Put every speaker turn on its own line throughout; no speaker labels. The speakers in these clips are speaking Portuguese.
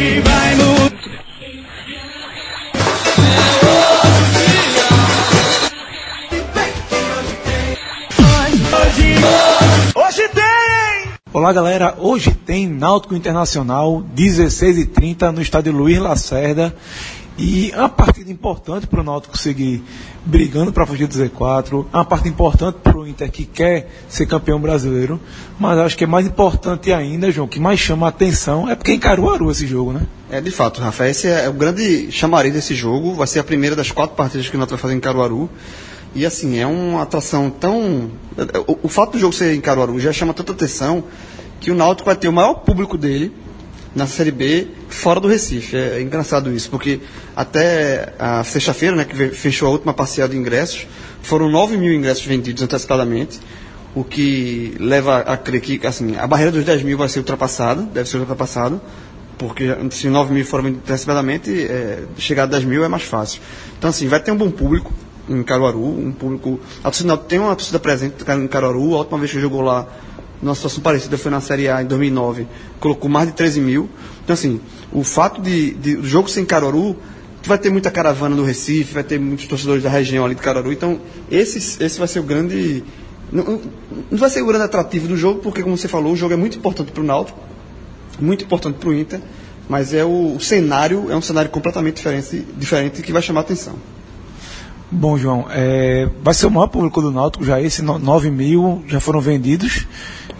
Hoje vai mudar. Hoje, hoje tem!
Olá galera, hoje tem Náutico Internacional 16h30 no estádio Luiz Lacerda e é uma partida importante para o Náutico seguir brigando para fugir do Z4, é uma partida importante para o Inter que quer ser campeão brasileiro, mas acho que é mais importante ainda, João, que mais chama a atenção é porque em Caruaru esse jogo, né?
É, de fato, Rafa, esse é o grande chamariz desse jogo, vai ser a primeira das quatro partidas que o Náutico vai fazer em Caruaru. E assim, é uma atração tão. O, o fato do jogo ser em Caruaru já chama tanta atenção que o Náutico vai ter o maior público dele na Série B fora do Recife. É engraçado isso, porque até a sexta-feira, né, que fechou a última parcial de ingressos, foram 9 mil ingressos vendidos antecipadamente, o que leva a crer que assim, a barreira dos 10 mil vai ser ultrapassada, deve ser ultrapassada, porque se 9 mil forem vendidos antecipadamente, é, chegar a 10 mil é mais fácil. Então, assim, vai ter um bom público em Caruaru, um público. A torcida tem uma torcida presente em Caruaru, a última vez que jogou lá numa situação parecida foi na Série A em 2009, colocou mais de 13 mil. Então, assim, o fato de, de o jogo ser em Caruaru, vai ter muita caravana do Recife, vai ter muitos torcedores da região ali de Caruaru. Então, esse, esse vai ser o grande. Não, não- vai ser o grande atrativo do jogo, porque, como você falou, o jogo é muito importante para o Náutico, muito importante para o Inter, mas é o, o cenário é um cenário completamente diferente, diferente que vai chamar a atenção.
Bom, João, é, vai ser o maior público do Náutico já, esse no- 9 mil já foram vendidos.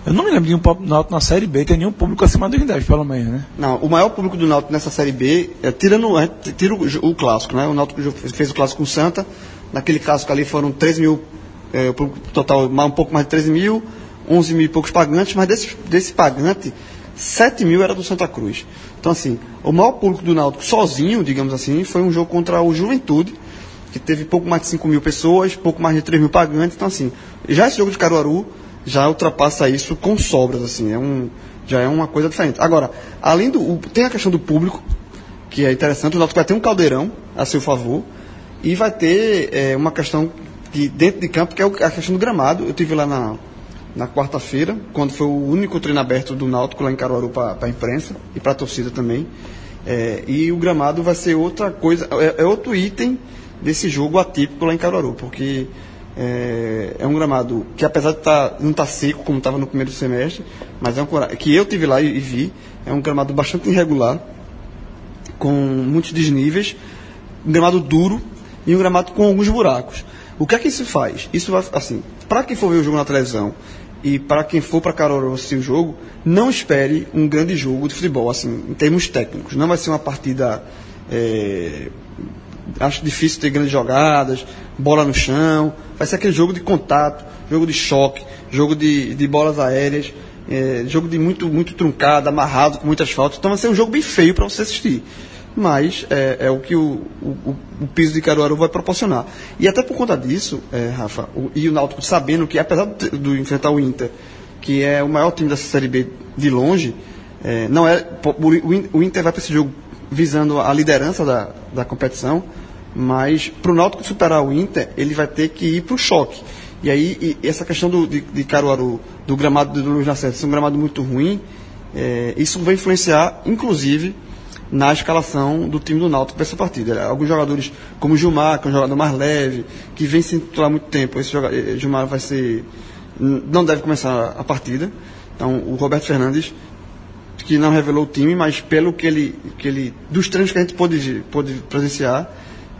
Eu não me lembro de um Náutico na Série B ter nenhum público acima dos 10, pelo menos, né?
Não, o maior público do Náutico nessa Série B, é, tirando é, tira o, o clássico, né? O Náutico fez o clássico com o Santa, naquele clássico ali foram 13 mil, é, o público total um pouco mais de 13 mil, 11 mil e poucos pagantes, mas desse, desse pagante, 7 mil era do Santa Cruz. Então, assim, o maior público do Náutico sozinho, digamos assim, foi um jogo contra o Juventude, que teve pouco mais de 5 mil pessoas, pouco mais de 3 mil pagantes. Então, assim, já esse jogo de Caruaru já ultrapassa isso com sobras, assim, é um, já é uma coisa diferente. Agora, além do. Tem a questão do público, que é interessante, o Náutico vai ter um caldeirão a seu favor, e vai ter é, uma questão de, dentro de campo, que é a questão do gramado. Eu tive lá na, na quarta-feira, quando foi o único treino aberto do Náutico lá em Caruaru para a imprensa e para a torcida também. É, e o gramado vai ser outra coisa, é, é outro item desse jogo atípico lá em Caruaru, porque é, é um gramado que apesar de tá, não estar seco como estava no primeiro semestre, mas é um que eu tive lá e, e vi, é um gramado bastante irregular, com muitos desníveis, um gramado duro e um gramado com alguns buracos. O que é que isso faz? Isso vai, assim, para quem for ver o jogo na televisão e para quem for para Caruaru assistir o jogo, não espere um grande jogo de futebol, assim, em termos técnicos. Não vai ser uma partida, é, acho difícil ter grandes jogadas, bola no chão. Vai ser aquele jogo de contato, jogo de choque, jogo de, de bolas aéreas, é, jogo de muito, muito truncado, amarrado, com muitas faltas. Então vai ser um jogo bem feio para você assistir. Mas é, é o que o, o, o piso de Caruaru vai proporcionar. E até por conta disso, é, Rafa, o, e o Náutico sabendo que, apesar de, enfrentar o Inter, que é o maior time dessa Série B de longe, é, não é, o Inter vai para esse jogo visando a liderança da, da competição, mas para o Náutico superar o Inter, ele vai ter que ir para o choque. E aí, e essa questão do, de, de Caruaru, do gramado do Luiz Lacerda, ser um gramado muito ruim, é, isso vai influenciar, inclusive, na escalação do time do Náutico para essa partida. Alguns jogadores, como Gilmar, que é um jogador mais leve, que vem sem titular há muito tempo, esse joga- eh, Gilmar vai ser. não deve começar a partida. Então, o Roberto Fernandes, que não revelou o time, mas pelo que ele. Que ele dos treinos que a gente pôde, pôde presenciar,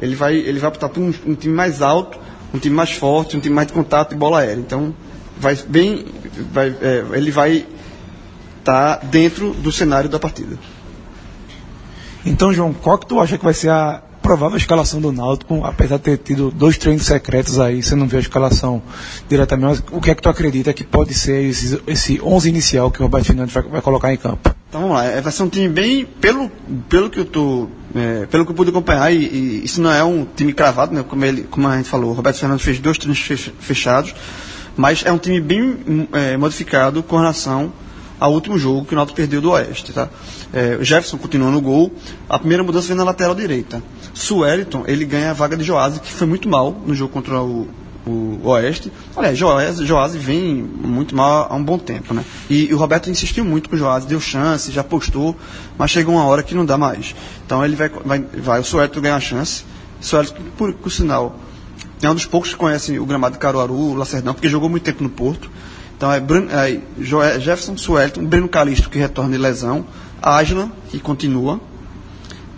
ele vai, ele vai optar por um, um time mais alto, um time mais forte, um time mais de contato e bola aérea. Então, vai bem. Vai, eh, ele vai estar dentro do cenário da partida.
Então, João, qual que tu acha que vai ser a provável escalação do Náutico, apesar de ter tido dois treinos secretos aí, você não viu a escalação diretamente, o que é que tu acredita que pode ser esse, esse 11 inicial que o Roberto Fernandes vai, vai colocar em campo?
Então vamos lá, é, vai ser um time bem, pelo, pelo que eu tô, é, pelo que eu pude acompanhar, e, e isso não é um time cravado, né, como, ele, como a gente falou, o Roberto Fernandes fez dois treinos fech- fechados, mas é um time bem é, modificado com relação ao último jogo que o Náutico perdeu do Oeste, tá? É, o Jefferson continua no gol, a primeira mudança vem na lateral direita. Sueliton, ele ganha a vaga de Joás, que foi muito mal no jogo contra o, o Oeste. Olha, Joás, Joás vem muito mal há um bom tempo, né? E, e o Roberto insistiu muito com o Joás, deu chance, já postou, mas chegou uma hora que não dá mais. Então ele vai, vai, vai o Suelto ganha a chance. Suelto, por, por sinal, é um dos poucos que conhecem o gramado de Caruaru, Lacerdão, porque jogou muito tempo no Porto. Então é, Bruno, é Jefferson Suelton, Breno Calisto, que retorna de lesão, Ágila, que continua,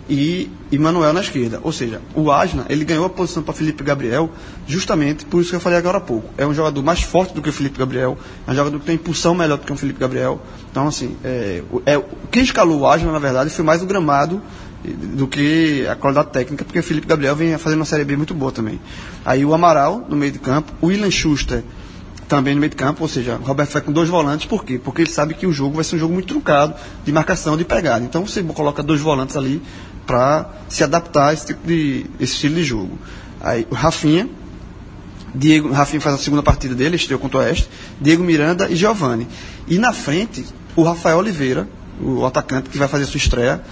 e, e Manuel na esquerda. Ou seja, o Asna, ele ganhou a posição para Felipe Gabriel justamente por isso que eu falei agora há pouco. É um jogador mais forte do que o Felipe Gabriel, é um jogador que tem impulsão melhor do que o Felipe Gabriel. Então, assim, é, é, quem escalou o Asna, na verdade, foi mais o gramado do que a qualidade técnica, porque o Felipe Gabriel vem fazendo uma Série B muito boa também. Aí o Amaral, no meio de campo, o William Schuster também no meio de campo, ou seja, o Roberto vai com dois volantes, por quê? Porque ele sabe que o jogo vai ser um jogo muito truncado, de marcação, de pegada. Então você coloca dois volantes ali para se adaptar a esse tipo de esse estilo de jogo. Aí o Rafinha, Diego, Rafinha faz a segunda partida dele, estreou contra o Oeste, Diego Miranda e Giovani. E na frente, o Rafael Oliveira, o atacante que vai fazer sua estreia,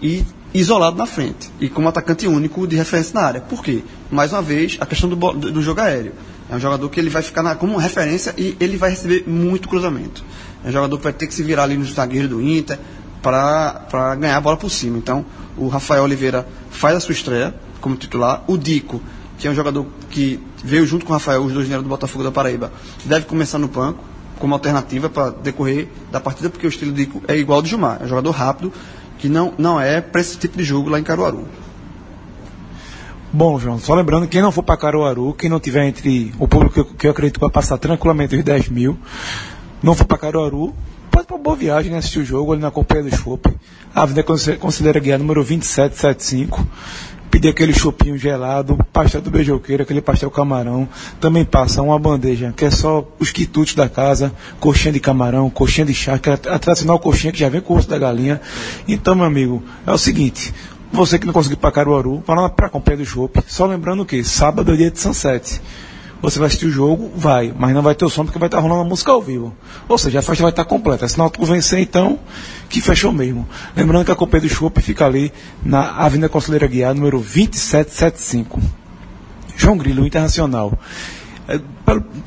e isolado na frente, e como atacante único de referência na área. Por quê? Mais uma vez, a questão do, do jogo aéreo. É um jogador que ele vai ficar na, como referência e ele vai receber muito cruzamento. É um jogador que vai ter que se virar ali no zagueiro do Inter para ganhar a bola por cima. Então, o Rafael Oliveira faz a sua estreia como titular. O Dico, que é um jogador que veio junto com o Rafael, os dois vieram do Botafogo da Paraíba, deve começar no banco como alternativa para decorrer da partida, porque o estilo Dico é igual ao do Gilmar. É um jogador rápido que não, não é para esse tipo de jogo lá em Caruaru.
Bom, João, só lembrando, quem não for para Caruaru, quem não tiver entre o público que eu, que eu acredito que vai passar tranquilamente os 10 mil, não for para Caruaru, pode para boa viagem, né, assistir o jogo ali na Companhia do Chopp. A Avenida Conselheira Guiar número 2775. Pedir aquele chopinho gelado, pastel do beijoqueiro, aquele pastel camarão. Também passa uma bandeja, que é só os quitutes da casa, coxinha de camarão, coxinha de charque, a tradicional coxinha que já vem com o osso da galinha. Então, meu amigo, é o seguinte, você que não conseguiu ir para Caruaru, vá lá para a Companhia do Chopp. Só lembrando que sábado é dia de Sunset você vai assistir o jogo, vai, mas não vai ter o som porque vai estar rolando a música ao vivo. Ou seja, a festa vai estar completa. Se tu vencer, então, que fechou mesmo. Lembrando que a Copa do Chopp fica ali na Avenida Conselheira Guiar, número 2775. João Grilo, Internacional. É,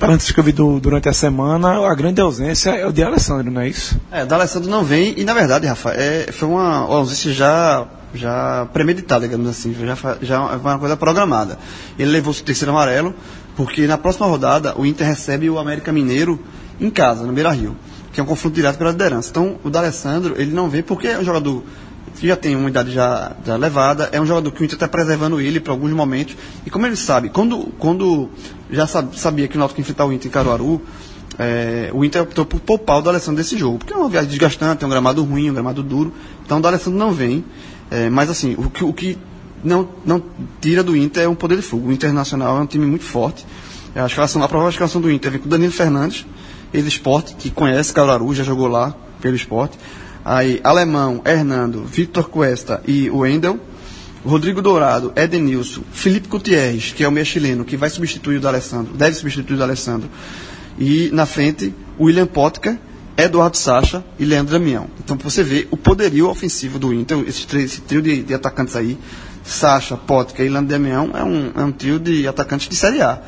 antes que eu vi do, durante a semana, a grande ausência é o de Alessandro, não é isso?
É, o de Alessandro não vem, e na verdade, Rafa, é, foi uma ausência já já premeditada, digamos assim, já, já uma coisa programada. Ele levou o terceiro amarelo, porque na próxima rodada o Inter recebe o América Mineiro em casa, no Beira Rio, que é um confronto direto pela liderança. Então o D'Alessandro, ele não vem porque é um jogador que já tem uma idade já, já levada, é um jogador que o Inter está preservando ele para alguns momentos. E como ele sabe, quando, quando já sabia que o Náutico enfrentar o Inter em Caruaru, é, o Inter optou por poupar o D'Alessandro desse jogo, porque é uma viagem desgastante, é um gramado ruim, um gramado duro. Então o D'Alessandro não vem. É, mas assim, o que, o que não, não tira do Inter é um poder de fogo. O Internacional é um time muito forte. A, escalação, a provável escalação do Inter vem com o Danilo Fernandes, ex-esporte, que conhece Caruaru, já jogou lá pelo esporte. Aí, Alemão, Hernando, Victor Cuesta e Wendel. Rodrigo Dourado, Edenilson, Felipe Gutierrez, que é o meia chileno, que vai substituir o Alessandro, deve substituir o Alessandro. E na frente, William Potker, Eduardo Sacha e Leandro Damião. Então você vê o poderio ofensivo do Inter, esse, esse trio de, de, atacantes aí, Sacha, Potka e Leandro Damião, é um, é um trio de atacantes de Série A.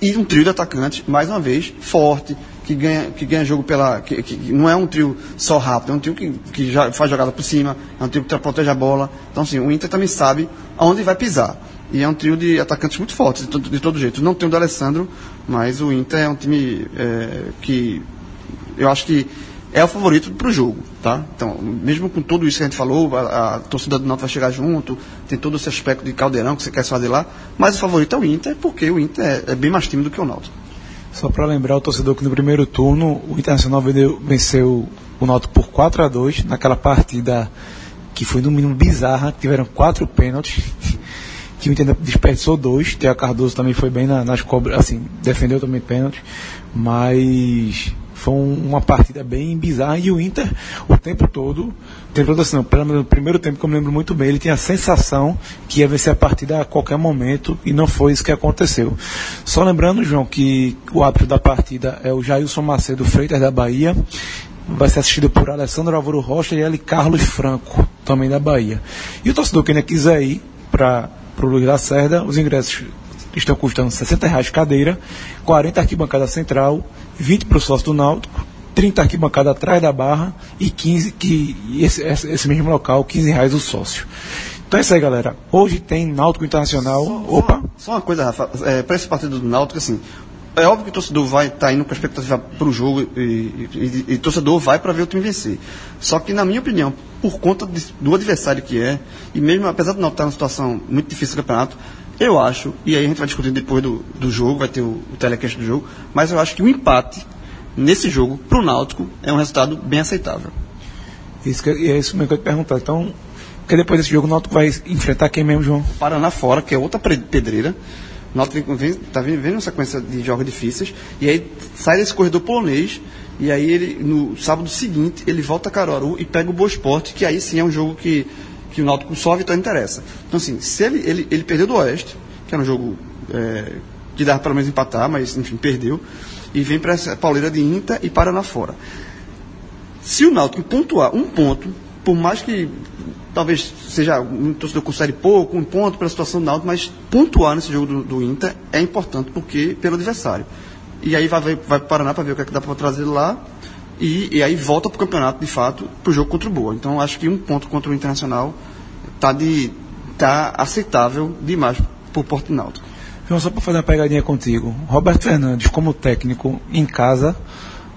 E um trio de atacantes, mais uma vez, forte, que ganha, que ganha jogo pela. Que, que não é um trio só rápido, é um trio que, que já faz jogada por cima, é um trio que protege a bola. Então, assim, o Inter também sabe aonde vai pisar. E é um trio de atacantes muito fortes, de todo, de todo jeito. Não tem o do Alessandro, mas o Inter é um time é, que eu acho que é o favorito para o jogo, tá? Então, mesmo com tudo isso que a gente falou, a, a torcida do Náutico vai chegar junto, tem todo esse aspecto de caldeirão que você quer fazer lá, mas o favorito é o Inter, porque o Inter é, é bem mais tímido que o Náutico.
Só para lembrar o torcedor que no primeiro turno o Internacional venceu o Náutico por 4 a 2 naquela partida que foi no mínimo bizarra, tiveram quatro pênaltis, que o Inter desperdiçou dois, Theo Cardoso também foi bem na, nas cobras, assim, defendeu também pênalti, mas foi uma partida bem bizarra e o Inter, o tempo todo, tempo todo assim, não, pelo menos no primeiro tempo que eu me lembro muito bem, ele tinha a sensação que ia vencer a partida a qualquer momento e não foi isso que aconteceu. Só lembrando, João, que o árbitro da partida é o Jailson Macedo Freitas da Bahia, vai ser assistido por Alessandro Álvaro Rocha e ele Carlos Franco, também da Bahia. E o torcedor que ainda quiser ir para o Luiz Lacerda, os ingressos estão custando 60 reais cadeira, 40 arquibancada central, 20 para o sócio do Náutico, 30 arquibancada atrás da barra e 15, que esse, esse mesmo local, 15 reais o sócio. Então é isso aí, galera. Hoje tem Náutico Internacional.
Só,
Opa!
Só, só uma coisa, Rafa, é, para esse partido do Náutico, assim, é óbvio que o torcedor vai estar tá indo com a expectativa para o jogo e, e, e, e torcedor vai para ver o time vencer. Só que, na minha opinião, por conta de, do adversário que é, e mesmo apesar do Náutico estar numa situação muito difícil do campeonato, eu acho, e aí a gente vai discutir depois do, do jogo, vai ter o, o telecast do jogo, mas eu acho que o empate nesse jogo, para o Náutico, é um resultado bem aceitável.
Isso que, é isso mesmo que eu ia te perguntar. Então, que depois desse jogo o Náutico vai enfrentar quem mesmo, João?
Paraná fora, que é outra pedreira. O Náutico está vendo uma sequência de jogos difíceis, e aí sai desse corredor polonês, e aí ele, no sábado seguinte, ele volta a Caruaru e pega o Boa Esporte, que aí sim é um jogo que, que o Náutico a vitória interessa. Então, assim, se ele, ele, ele perdeu do Oeste, que era um jogo é, que dava pelo menos empatar, mas enfim, perdeu, e vem para essa pauleira de Inta e Paraná fora. Se o Náutico pontuar um ponto, por mais que talvez seja um torcedor considere pouco, um ponto pela situação do Náutico, mas pontuar nesse jogo do, do Inter é importante porque pelo adversário. E aí vai, vai, vai para o Paraná para ver o que, é que dá para trazer lá. E, e aí volta para o campeonato, de fato, para o jogo contra o Boa. Então acho que um ponto contra o Internacional está de, tá aceitável demais para o Porto Náutico.
João, só para fazer uma pegadinha contigo. Roberto Fernandes, como técnico em casa,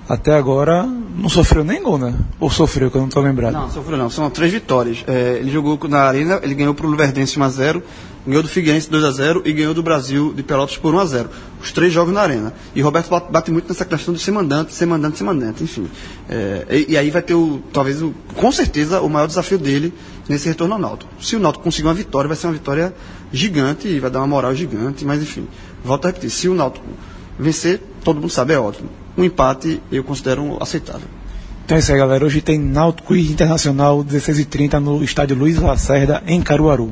até agora não sofreu nem gol, né? Ou sofreu, que eu não estou lembrado.
Não, sofreu não. São três vitórias. É, ele jogou na Arena, ele ganhou para o Luverdense 1x0, ganhou do Figueirense 2x0 e ganhou do Brasil de Pelotas por 1x0. Os três jogos na Arena. E Roberto bate muito nessa questão de ser mandante, ser mandante, ser mandante, enfim. É, e, e, aí vai ter, o, talvez, o, com certeza, o maior desafio dele nesse retorno ao Náutico. Se o Náutico conseguir uma vitória, vai ser uma vitória gigante e vai dar uma moral gigante, mas enfim. Volto a repetir, se o Náutico vencer, todo mundo sabe, é ótimo um empate eu considero aceitável.
Então é isso aí, galera. Hoje tem Náutico e Internacional 16h30 no estádio Luiz Lacerda, em Caruaru.